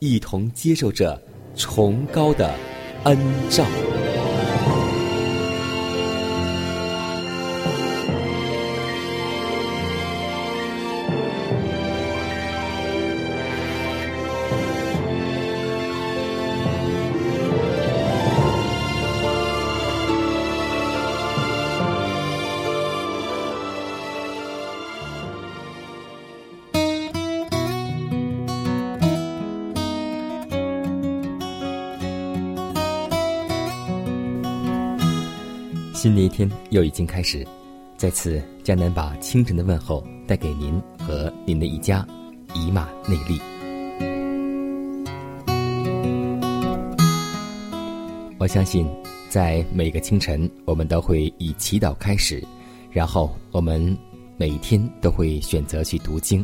一同接受着崇高的恩照。新的一天又已经开始，在此，江南把清晨的问候带给您和您的一家，以马内利。我相信，在每个清晨，我们都会以祈祷开始，然后我们每一天都会选择去读经。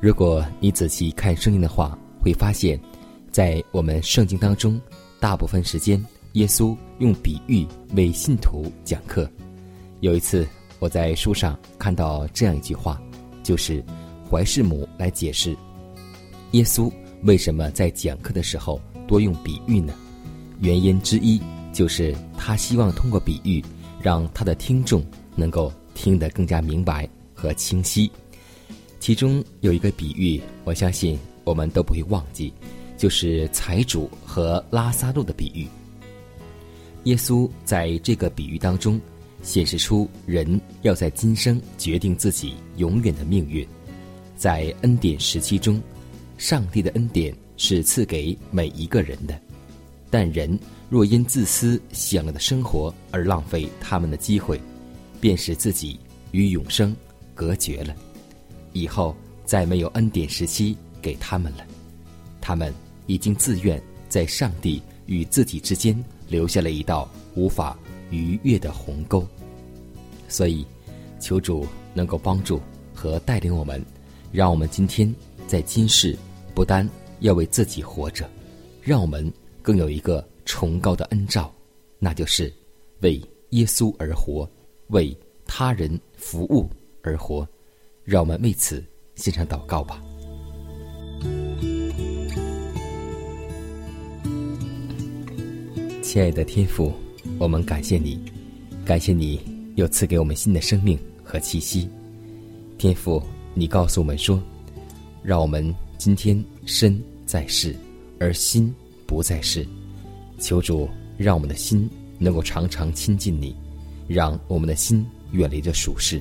如果你仔细看圣经的话，会发现，在我们圣经当中，大部分时间。耶稣用比喻为信徒讲课。有一次，我在书上看到这样一句话，就是怀世母来解释耶稣为什么在讲课的时候多用比喻呢？原因之一就是他希望通过比喻，让他的听众能够听得更加明白和清晰。其中有一个比喻，我相信我们都不会忘记，就是财主和拉萨路的比喻。耶稣在这个比喻当中，显示出人要在今生决定自己永远的命运。在恩典时期中，上帝的恩典是赐给每一个人的，但人若因自私享乐的生活而浪费他们的机会，便使自己与永生隔绝了。以后再没有恩典时期给他们了，他们已经自愿在上帝与自己之间。留下了一道无法逾越的鸿沟，所以求主能够帮助和带领我们，让我们今天在今世不单要为自己活着，让我们更有一个崇高的恩照，那就是为耶稣而活，为他人服务而活。让我们为此献上祷告吧。亲爱的天父，我们感谢你，感谢你又赐给我们新的生命和气息。天父，你告诉我们说，让我们今天身在世，而心不在世。求主让我们的心能够常常亲近你，让我们的心远离这俗世。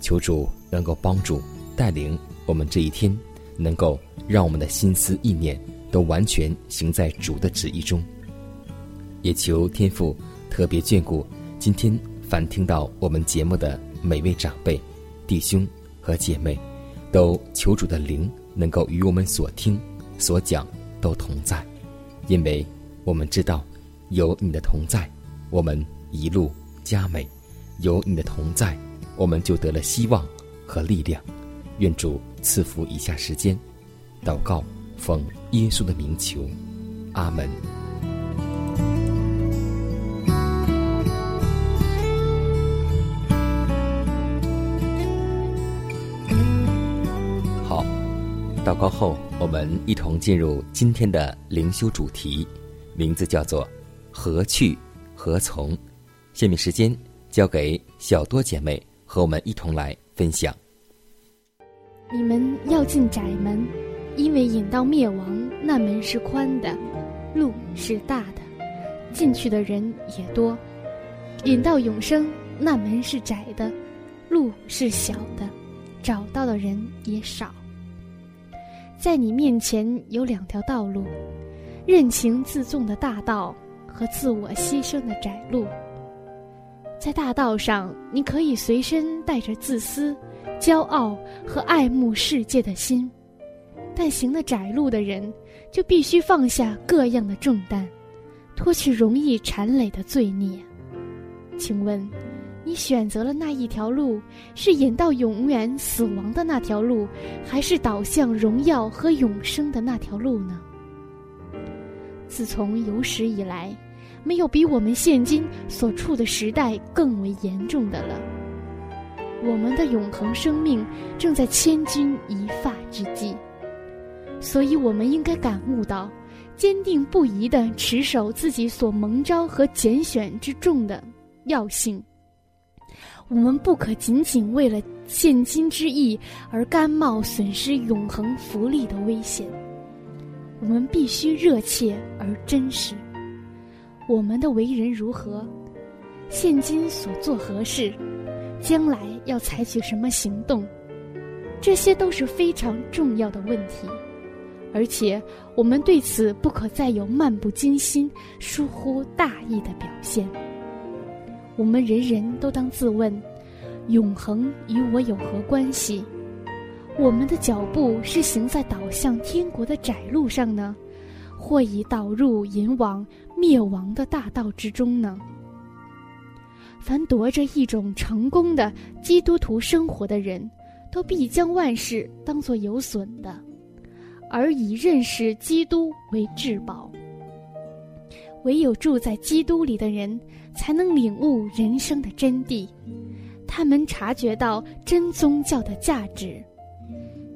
求主能够帮助带领我们这一天，能够让我们的心思意念都完全行在主的旨意中。也求天父特别眷顾今天凡听到我们节目的每位长辈、弟兄和姐妹，都求主的灵能够与我们所听所讲都同在，因为我们知道有你的同在，我们一路佳美；有你的同在，我们就得了希望和力量。愿主赐福以下时间，祷告奉耶稣的名求，阿门。告后，我们一同进入今天的灵修主题，名字叫做“何去何从”。下面时间交给小多姐妹和我们一同来分享。你们要进窄门，因为引到灭亡那门是宽的，路是大的，进去的人也多；引到永生那门是窄的，路是小的，找到的人也少。在你面前有两条道路：任情自纵的大道和自我牺牲的窄路。在大道上，你可以随身带着自私、骄傲和爱慕世界的心；但行的窄路的人，就必须放下各样的重担，脱去容易缠累的罪孽。请问，你选择了那一条路，是引到永远死亡的那条路，还是导向荣耀和永生的那条路呢？自从有史以来。没有比我们现今所处的时代更为严重的了。我们的永恒生命正在千钧一发之际，所以我们应该感悟到，坚定不移地持守自己所蒙召和拣选之重的要性。我们不可仅仅为了现今之意而甘冒损失永恒福利的危险。我们必须热切而真实。我们的为人如何？现今所做何事？将来要采取什么行动？这些都是非常重要的问题，而且我们对此不可再有漫不经心、疏忽大意的表现。我们人人都当自问：永恒与我有何关系？我们的脚步是行在导向天国的窄路上呢？或已导入引往灭亡的大道之中呢？凡夺着一种成功的基督徒生活的人，都必将万事当作有损的，而以认识基督为至宝。唯有住在基督里的人，才能领悟人生的真谛，他们察觉到真宗教的价值。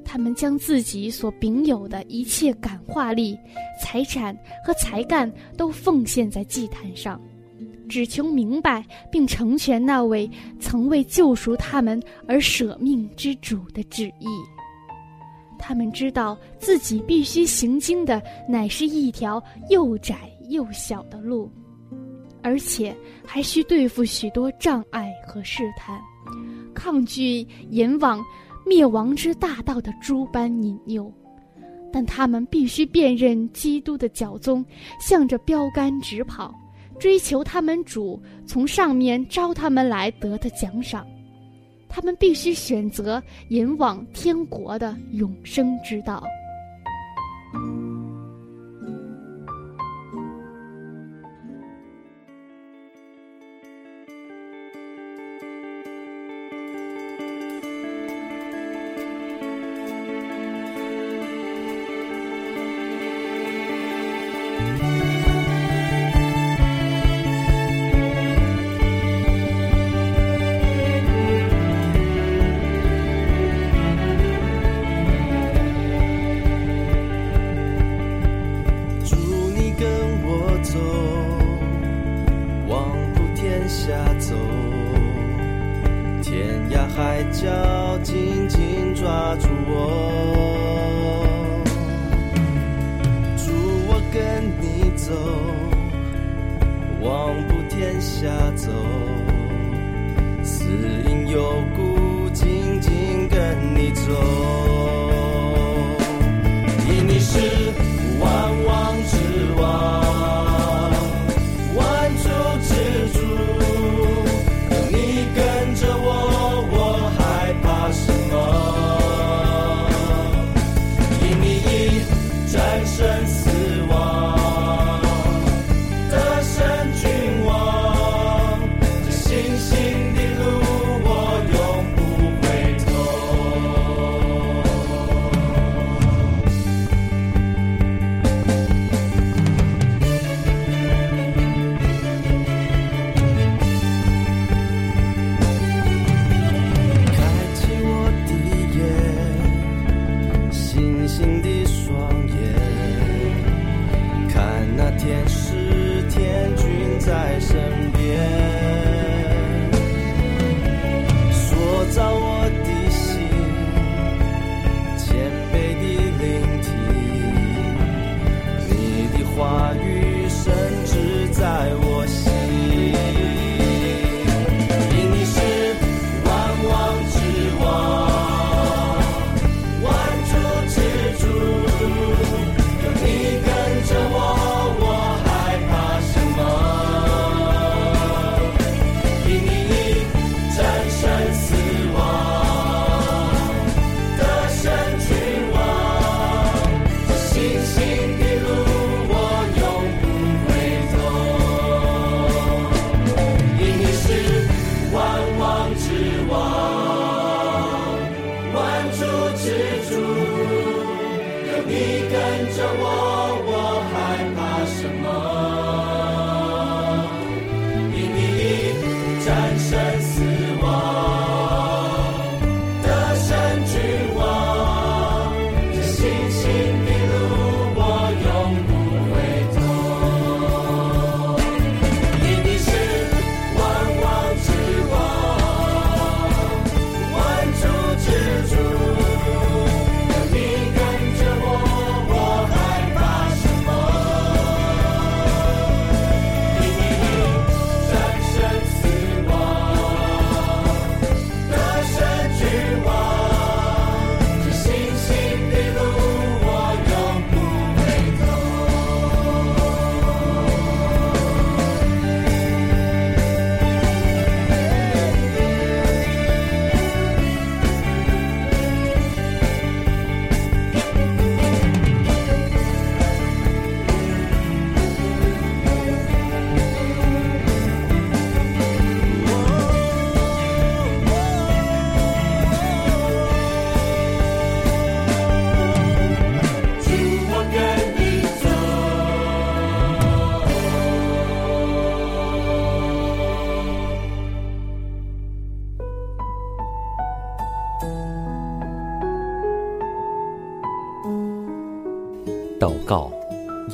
他们将自己所秉有的一切感化力、财产和才干都奉献在祭坛上，只求明白并成全那位曾为救赎他们而舍命之主的旨意。他们知道自己必须行经的乃是一条又窄又小的路，而且还需对付许多障碍和试探，抗拒引往。灭亡之大道的诸般引诱，但他们必须辨认基督的脚踪，向着标杆直跑，追求他们主从上面招他们来得的奖赏。他们必须选择引往天国的永生之道。天下走死因有故紧紧跟你走。天使天君在身边，塑造我。你跟着我。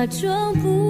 假装不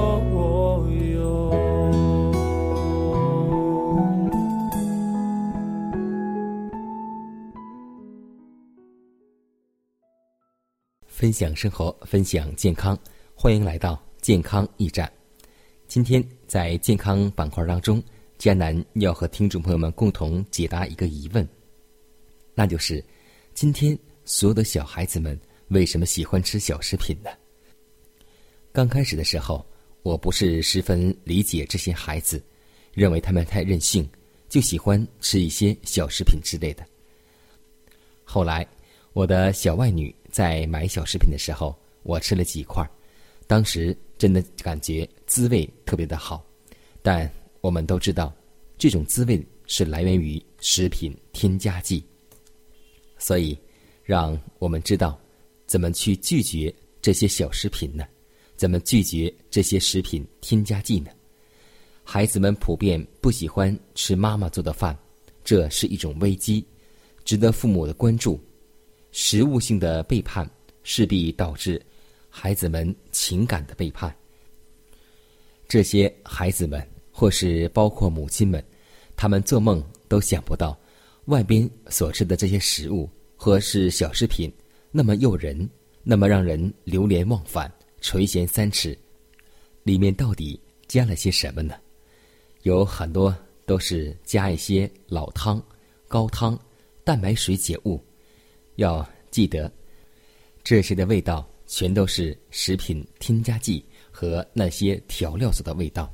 分享生活，分享健康，欢迎来到健康驿站。今天在健康板块当中，佳楠要和听众朋友们共同解答一个疑问，那就是今天所有的小孩子们为什么喜欢吃小食品呢？刚开始的时候，我不是十分理解这些孩子，认为他们太任性，就喜欢吃一些小食品之类的。后来，我的小外女在买小食品的时候，我吃了几块，当时真的感觉滋味特别的好。但我们都知道，这种滋味是来源于食品添加剂，所以让我们知道怎么去拒绝这些小食品呢？怎么拒绝这些食品添加剂呢？孩子们普遍不喜欢吃妈妈做的饭，这是一种危机，值得父母的关注。食物性的背叛势必导致孩子们情感的背叛。这些孩子们，或是包括母亲们，他们做梦都想不到，外边所吃的这些食物或是小食品那么诱人，那么让人流连忘返、垂涎三尺，里面到底加了些什么呢？有很多都是加一些老汤、高汤、蛋白水解物。要记得，这些的味道全都是食品添加剂和那些调料所的味道，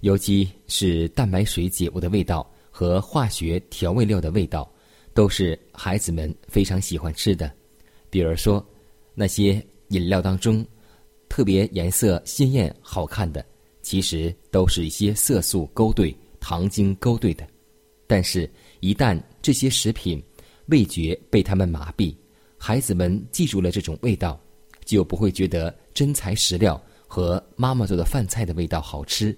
尤其是蛋白水解物的味道和化学调味料的味道，都是孩子们非常喜欢吃的。比如说，那些饮料当中特别颜色鲜艳好看的。其实都是一些色素勾兑、糖精勾兑的，但是，一旦这些食品味觉被他们麻痹，孩子们记住了这种味道，就不会觉得真材实料和妈妈做的饭菜的味道好吃。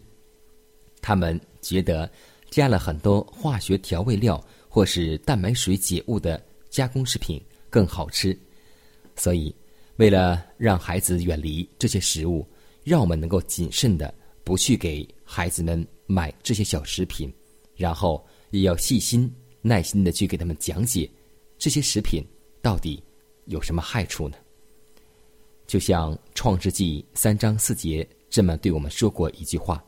他们觉得加了很多化学调味料或是蛋白水解物的加工食品更好吃。所以，为了让孩子远离这些食物，让我们能够谨慎的。不去给孩子们买这些小食品，然后也要细心、耐心的去给他们讲解这些食品到底有什么害处呢？就像《创世纪》三章四节这么对我们说过一句话：“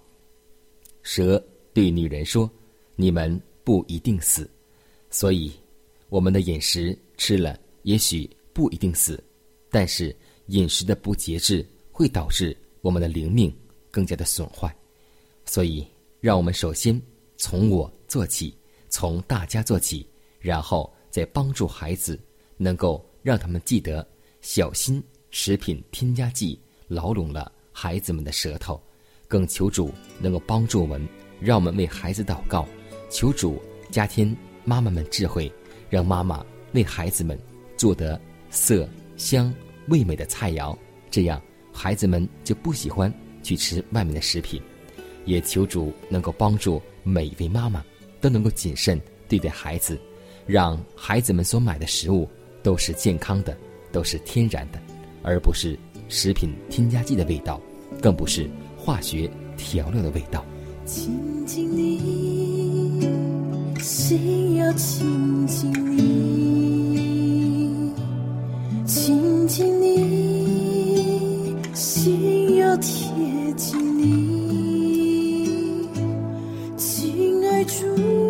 蛇对女人说，你们不一定死，所以我们的饮食吃了也许不一定死，但是饮食的不节制会导致我们的灵命。”更加的损坏，所以让我们首先从我做起，从大家做起，然后再帮助孩子，能够让他们记得小心食品添加剂牢笼了孩子们的舌头。更求主能够帮助我们，让我们为孩子祷告，求主加添妈妈们智慧，让妈妈为孩子们做得色香味美的菜肴，这样孩子们就不喜欢。去吃外面的食品，也求主能够帮助每一位妈妈都能够谨慎对待孩子，让孩子们所买的食物都是健康的，都是天然的，而不是食品添加剂的味道，更不是化学调料的味道。亲近你，心要亲近你，亲近你，心要贴。近你，亲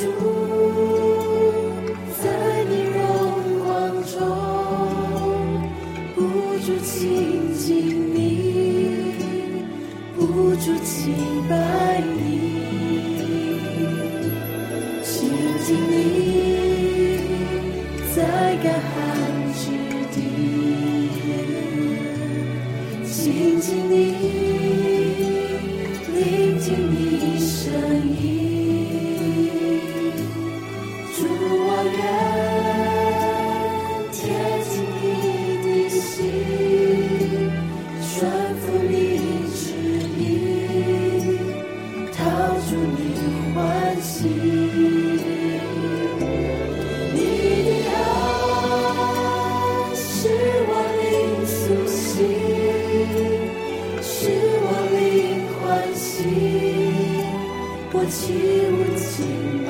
you. 起舞起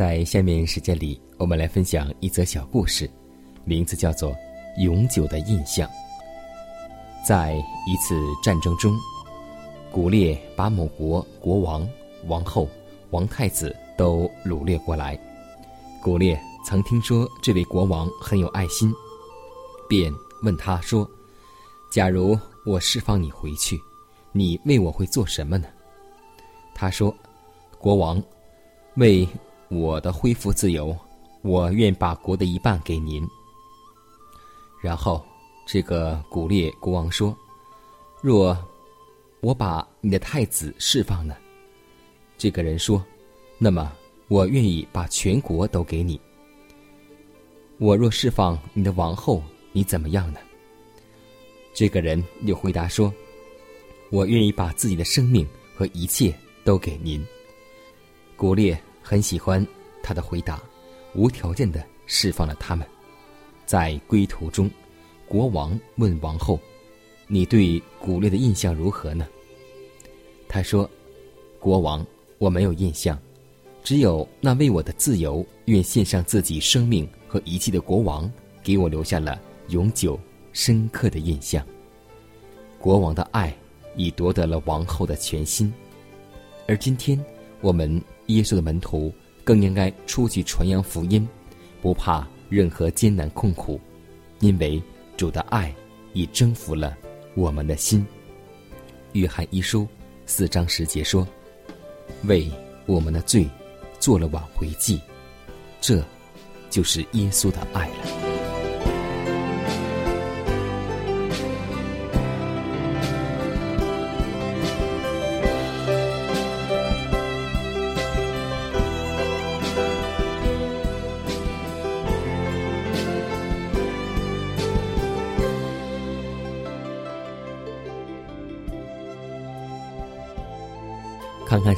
在下面时间里，我们来分享一则小故事，名字叫做《永久的印象》。在一次战争中，古列把某国国王、王后、王太子都掳掠过来。古列曾听说这位国王很有爱心，便问他说：“假如我释放你回去，你为我会做什么呢？”他说：“国王。”为我的恢复自由，我愿把国的一半给您。然后，这个古列国王说：“若我把你的太子释放呢？”这个人说：“那么我愿意把全国都给你。”我若释放你的王后，你怎么样呢？这个人又回答说：“我愿意把自己的生命和一切都给您。”古列很喜欢他的回答，无条件的释放了他们。在归途中，国王问王后：“你对古列的印象如何呢？”他说：“国王，我没有印象，只有那为我的自由愿献上自己生命和一切的国王，给我留下了永久深刻的印象。国王的爱已夺得了王后的全心，而今天我们。”耶稣的门徒更应该出去传扬福音，不怕任何艰难困苦，因为主的爱已征服了我们的心。约翰一书四章十节说：“为我们的罪做了挽回祭，这就是耶稣的爱了。”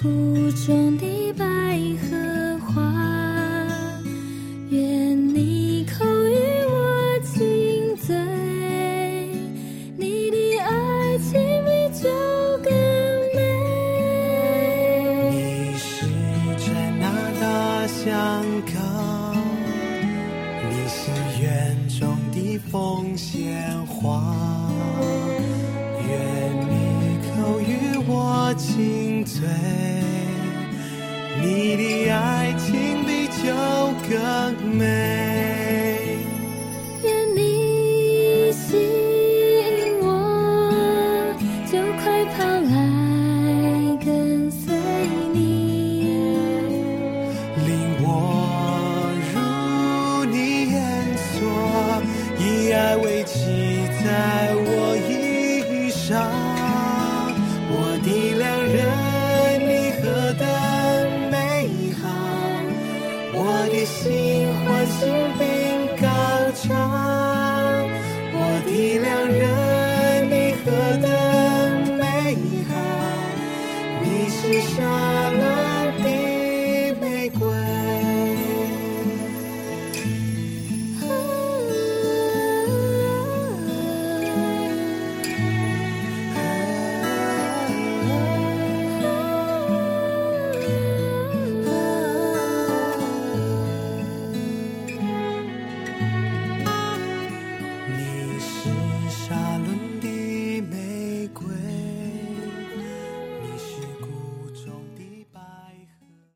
谷中的爱为旗